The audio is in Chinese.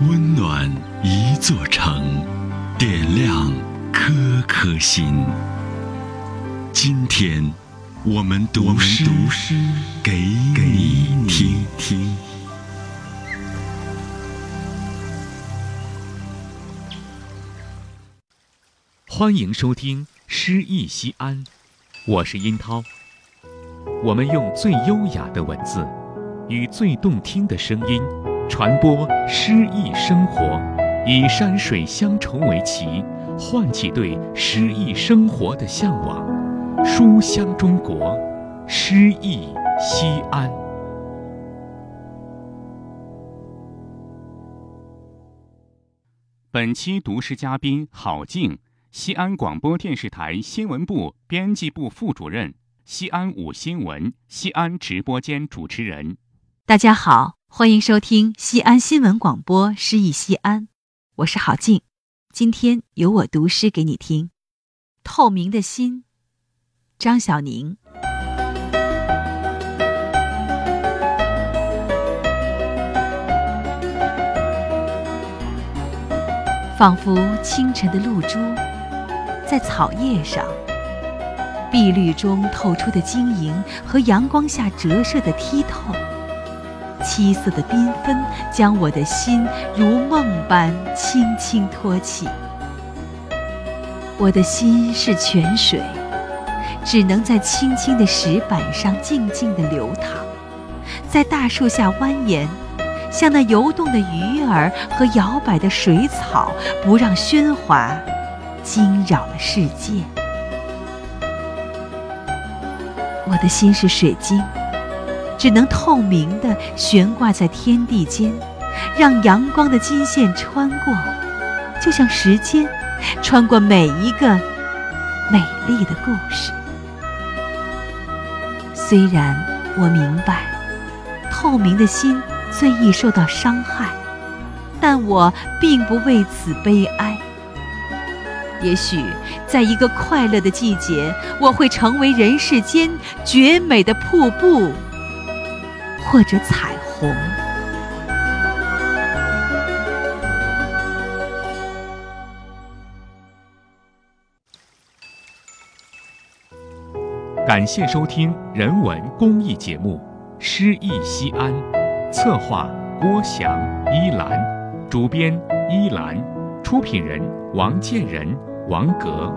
温暖一座城，点亮颗颗心。今天，我们读诗给你听听。欢迎收听《诗意西安》，我是殷涛。我们用最优雅的文字，与最动听的声音。传播诗意生活，以山水乡愁为旗，唤起对诗意生活的向往。书香中国，诗意西安。本期读诗嘉宾郝静，西安广播电视台新闻部编辑部副主任，西安五新闻西安直播间主持人。大家好。欢迎收听西安新闻广播《诗意西安》，我是郝静，今天由我读诗给你听。《透明的心》，张小宁。仿佛清晨的露珠，在草叶上，碧绿中透出的晶莹和阳光下折射的剔透。七色的缤纷，将我的心如梦般轻轻托起。我的心是泉水，只能在青青的石板上静静地流淌，在大树下蜿蜒，像那游动的鱼儿和摇摆的水草，不让喧哗惊扰了世界。我的心是水晶。只能透明的悬挂在天地间，让阳光的金线穿过，就像时间穿过每一个美丽的故事。虽然我明白，透明的心最易受到伤害，但我并不为此悲哀。也许在一个快乐的季节，我会成为人世间绝美的瀑布。或者彩虹。感谢收听人文公益节目《诗意西安》，策划郭翔、依兰，主编依兰，出品人王建仁、王格。